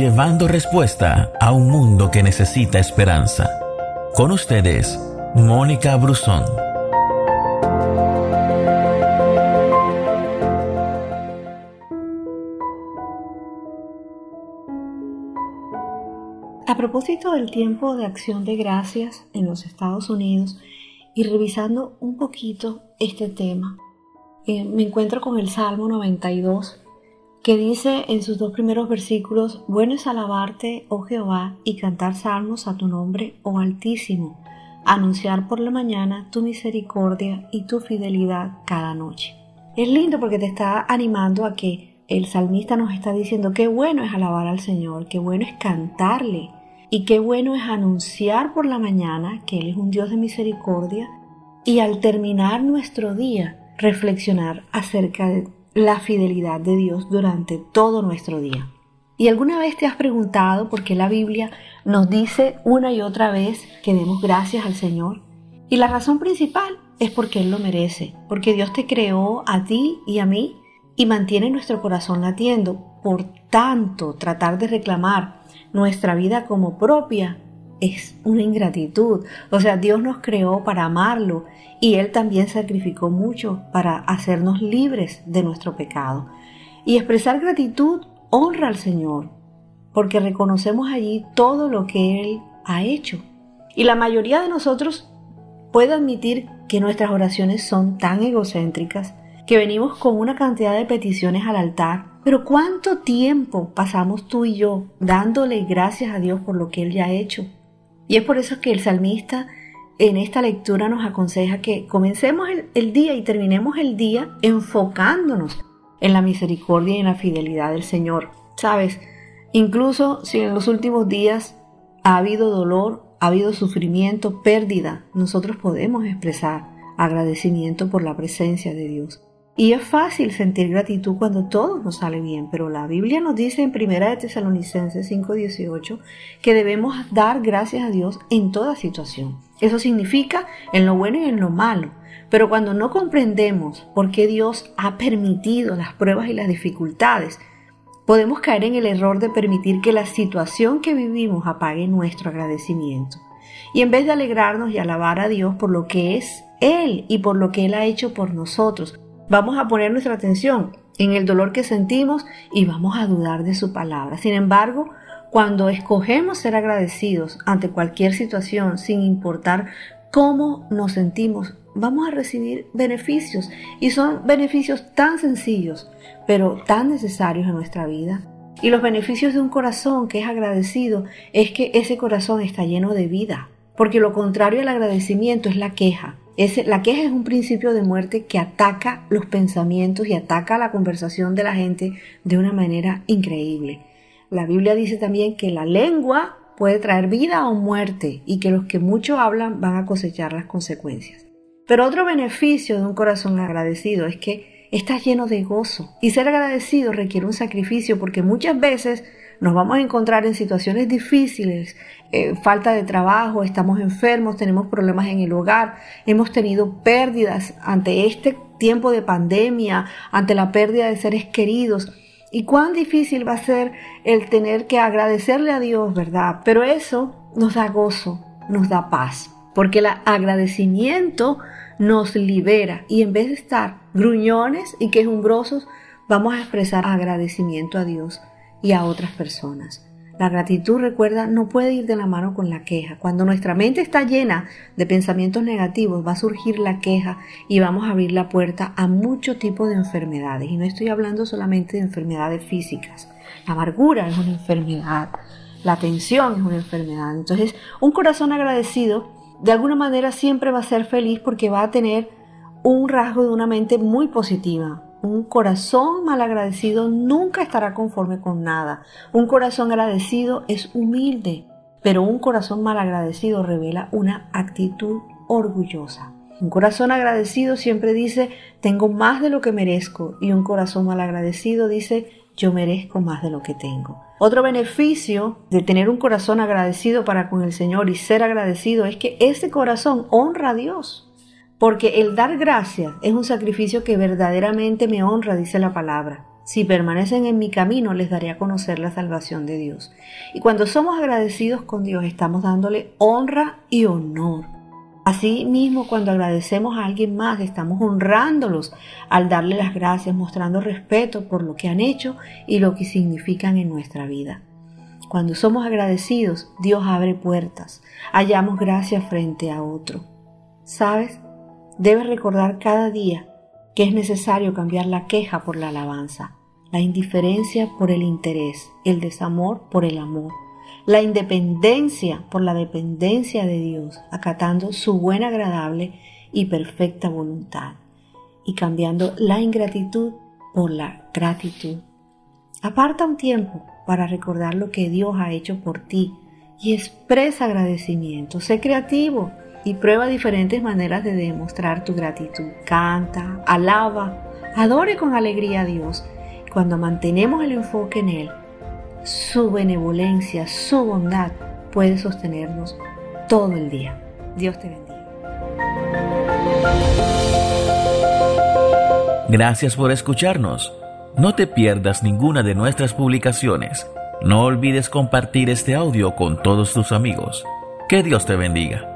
llevando respuesta a un mundo que necesita esperanza. Con ustedes, Mónica Brusón. A propósito del tiempo de acción de gracias en los Estados Unidos y revisando un poquito este tema, eh, me encuentro con el Salmo 92 que dice en sus dos primeros versículos, bueno es alabarte, oh Jehová, y cantar salmos a tu nombre, oh Altísimo, anunciar por la mañana tu misericordia y tu fidelidad cada noche. Es lindo porque te está animando a que el salmista nos está diciendo qué bueno es alabar al Señor, qué bueno es cantarle y qué bueno es anunciar por la mañana que Él es un Dios de misericordia y al terminar nuestro día reflexionar acerca de la fidelidad de Dios durante todo nuestro día. ¿Y alguna vez te has preguntado por qué la Biblia nos dice una y otra vez que demos gracias al Señor? Y la razón principal es porque Él lo merece, porque Dios te creó a ti y a mí y mantiene nuestro corazón latiendo. Por tanto, tratar de reclamar nuestra vida como propia es una ingratitud. O sea, Dios nos creó para amarlo y Él también sacrificó mucho para hacernos libres de nuestro pecado. Y expresar gratitud honra al Señor, porque reconocemos allí todo lo que Él ha hecho. Y la mayoría de nosotros puede admitir que nuestras oraciones son tan egocéntricas que venimos con una cantidad de peticiones al altar, pero ¿cuánto tiempo pasamos tú y yo dándole gracias a Dios por lo que Él ya ha hecho? Y es por eso que el salmista en esta lectura nos aconseja que comencemos el, día y terminemos el día enfocándonos en la misericordia y en la fidelidad del Señor. Sabes, incluso si en los últimos días ha habido dolor, ha habido sufrimiento, pérdida, nosotros podemos expresar agradecimiento por la presencia de Dios. Y es fácil sentir gratitud cuando todo nos sale bien, pero la Biblia nos dice en 1 de Tesalonicenses 5:18 que debemos dar gracias a Dios en toda situación. Eso significa en lo bueno y en lo malo. Pero cuando no comprendemos por qué Dios ha permitido las pruebas y las dificultades, podemos caer en el error de permitir que la situación que vivimos apague nuestro agradecimiento. Y en vez de alegrarnos y alabar a Dios por lo que es Él y por lo que Él ha hecho por nosotros, Vamos a poner nuestra atención en el dolor que sentimos y vamos a dudar de su palabra. Sin embargo, cuando escogemos ser agradecidos ante cualquier situación, sin importar cómo nos sentimos, vamos a recibir beneficios. Y son beneficios tan sencillos, pero tan necesarios en nuestra vida. Y los beneficios de un corazón que es agradecido es que ese corazón está lleno de vida. Porque lo contrario al agradecimiento es la queja la queja es un principio de muerte que ataca los pensamientos y ataca la conversación de la gente de una manera increíble. La Biblia dice también que la lengua puede traer vida o muerte y que los que mucho hablan van a cosechar las consecuencias. Pero otro beneficio de un corazón agradecido es que estás lleno de gozo y ser agradecido requiere un sacrificio porque muchas veces nos vamos a encontrar en situaciones difíciles, eh, falta de trabajo, estamos enfermos, tenemos problemas en el hogar, hemos tenido pérdidas ante este tiempo de pandemia, ante la pérdida de seres queridos. Y cuán difícil va a ser el tener que agradecerle a Dios, ¿verdad? Pero eso nos da gozo, nos da paz, porque el agradecimiento nos libera y en vez de estar gruñones y quejumbrosos, vamos a expresar agradecimiento a Dios y a otras personas. La gratitud, recuerda, no puede ir de la mano con la queja. Cuando nuestra mente está llena de pensamientos negativos, va a surgir la queja y vamos a abrir la puerta a mucho tipo de enfermedades. Y no estoy hablando solamente de enfermedades físicas. La amargura es una enfermedad. La tensión es una enfermedad. Entonces, un corazón agradecido, de alguna manera, siempre va a ser feliz porque va a tener un rasgo de una mente muy positiva, un corazón malagradecido nunca estará conforme con nada. Un corazón agradecido es humilde, pero un corazón malagradecido revela una actitud orgullosa. Un corazón agradecido siempre dice, tengo más de lo que merezco, y un corazón malagradecido dice, yo merezco más de lo que tengo. Otro beneficio de tener un corazón agradecido para con el Señor y ser agradecido es que ese corazón honra a Dios. Porque el dar gracias es un sacrificio que verdaderamente me honra, dice la palabra. Si permanecen en mi camino, les daré a conocer la salvación de Dios. Y cuando somos agradecidos con Dios, estamos dándole honra y honor. Así mismo, cuando agradecemos a alguien más, estamos honrándolos al darle las gracias, mostrando respeto por lo que han hecho y lo que significan en nuestra vida. Cuando somos agradecidos, Dios abre puertas, hallamos gracia frente a otro. ¿Sabes? Debes recordar cada día que es necesario cambiar la queja por la alabanza, la indiferencia por el interés, el desamor por el amor, la independencia por la dependencia de Dios, acatando su buena, agradable y perfecta voluntad, y cambiando la ingratitud por la gratitud. Aparta un tiempo para recordar lo que Dios ha hecho por ti y expresa agradecimiento. Sé creativo y prueba diferentes maneras de demostrar tu gratitud. Canta, alaba, adore con alegría a Dios. Cuando mantenemos el enfoque en Él, su benevolencia, su bondad puede sostenernos todo el día. Dios te bendiga. Gracias por escucharnos. No te pierdas ninguna de nuestras publicaciones. No olvides compartir este audio con todos tus amigos. Que Dios te bendiga.